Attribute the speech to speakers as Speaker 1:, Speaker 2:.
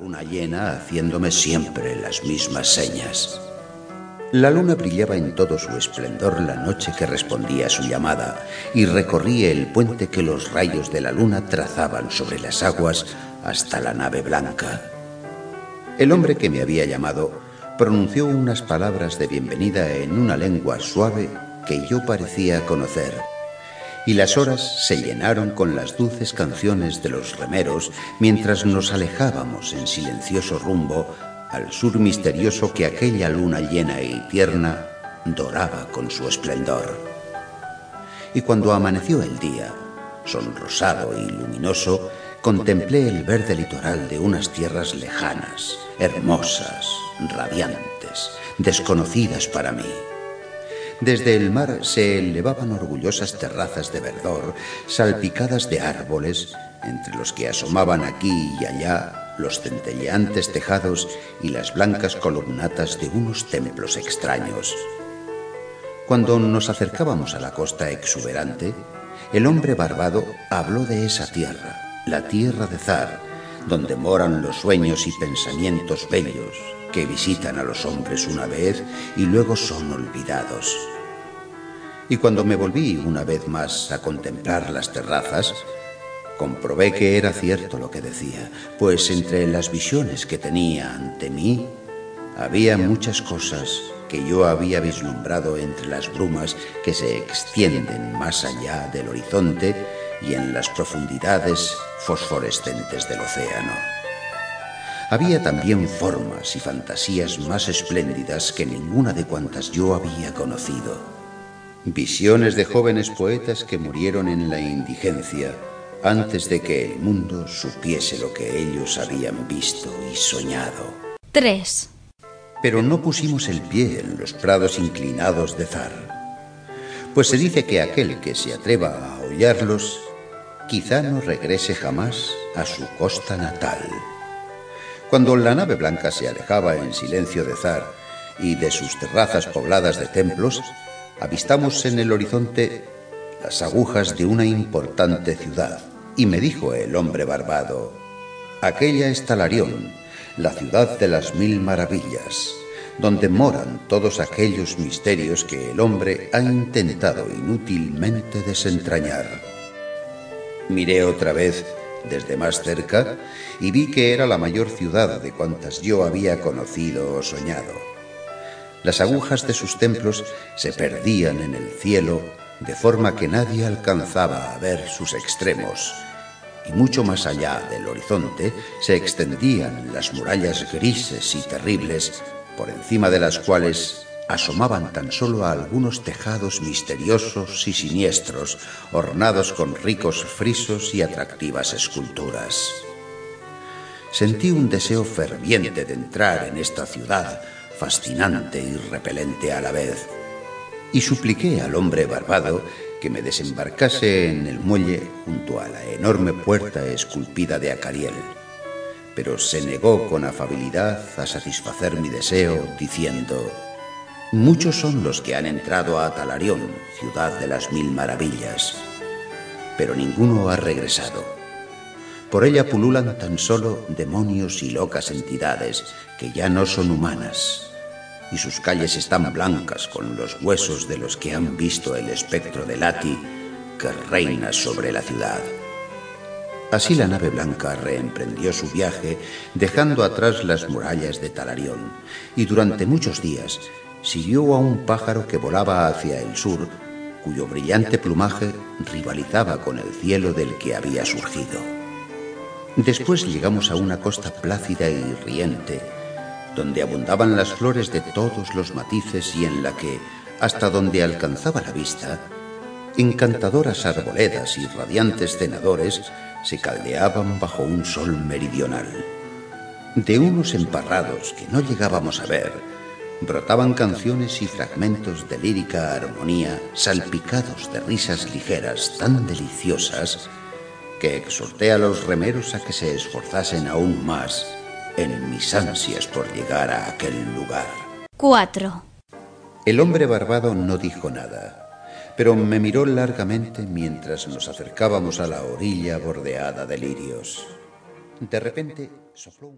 Speaker 1: luna llena haciéndome siempre las mismas señas. La luna brillaba en todo su esplendor la noche que respondía a su llamada y recorría el puente que los rayos de la luna trazaban sobre las aguas hasta la nave blanca. El hombre que me había llamado pronunció unas palabras de bienvenida en una lengua suave que yo parecía conocer y las horas se llenaron con las dulces canciones de los remeros mientras nos alejábamos en silencioso rumbo al sur misterioso que aquella luna llena y tierna doraba con su esplendor. Y cuando amaneció el día, sonrosado y luminoso, contemplé el verde litoral de unas tierras lejanas, hermosas, radiantes, desconocidas para mí. Desde el mar se elevaban orgullosas terrazas de verdor, salpicadas de árboles, entre los que asomaban aquí y allá los centelleantes tejados y las blancas columnatas de unos templos extraños. Cuando nos acercábamos a la costa exuberante, el hombre barbado habló de esa tierra, la tierra de Zar, donde moran los sueños y pensamientos bellos, que visitan a los hombres una vez y luego son olvidados. Y cuando me volví una vez más a contemplar las terrazas, comprobé que era cierto lo que decía, pues entre las visiones que tenía ante mí había muchas cosas que yo había vislumbrado entre las brumas que se extienden más allá del horizonte y en las profundidades fosforescentes del océano. Había también formas y fantasías más espléndidas que ninguna de cuantas yo había conocido. Visiones de jóvenes poetas que murieron en la indigencia antes de que el mundo supiese lo que ellos habían visto y soñado.
Speaker 2: 3.
Speaker 1: Pero no pusimos el pie en los prados inclinados de Zar, pues se dice que aquel que se atreva a hollarlos quizá no regrese jamás a su costa natal. Cuando la nave blanca se alejaba en silencio de Zar y de sus terrazas pobladas de templos, avistamos en el horizonte las agujas de una importante ciudad. Y me dijo el hombre barbado, aquella es Talarión, la ciudad de las mil maravillas, donde moran todos aquellos misterios que el hombre ha intentado inútilmente desentrañar. Miré otra vez desde más cerca y vi que era la mayor ciudad de cuantas yo había conocido o soñado. Las agujas de sus templos se perdían en el cielo de forma que nadie alcanzaba a ver sus extremos, y mucho más allá del horizonte se extendían las murallas grises y terribles, por encima de las cuales asomaban tan solo a algunos tejados misteriosos y siniestros, ornados con ricos frisos y atractivas esculturas. Sentí un deseo ferviente de entrar en esta ciudad, fascinante y repelente a la vez, y supliqué al hombre barbado que me desembarcase en el muelle junto a la enorme puerta esculpida de Acariel. Pero se negó con afabilidad a satisfacer mi deseo, diciendo, Muchos son los que han entrado a Talarión, ciudad de las mil maravillas, pero ninguno ha regresado. Por ella pululan tan solo demonios y locas entidades que ya no son humanas, y sus calles están blancas con los huesos de los que han visto el espectro de Lati que reina sobre la ciudad. Así la nave blanca reemprendió su viaje, dejando atrás las murallas de Talarión, y durante muchos días siguió a un pájaro que volaba hacia el sur, cuyo brillante plumaje rivalizaba con el cielo del que había surgido. Después llegamos a una costa plácida y riente, donde abundaban las flores de todos los matices y en la que, hasta donde alcanzaba la vista, encantadoras arboledas y radiantes cenadores se caldeaban bajo un sol meridional. De unos emparrados que no llegábamos a ver, brotaban canciones y fragmentos de lírica armonía salpicados de risas ligeras tan deliciosas que exhorté a los remeros a que se esforzasen aún más en mis ansias por llegar a aquel lugar.
Speaker 2: 4.
Speaker 1: El hombre barbado no dijo nada, pero me miró largamente mientras nos acercábamos a la orilla bordeada de lirios. De repente sopló un...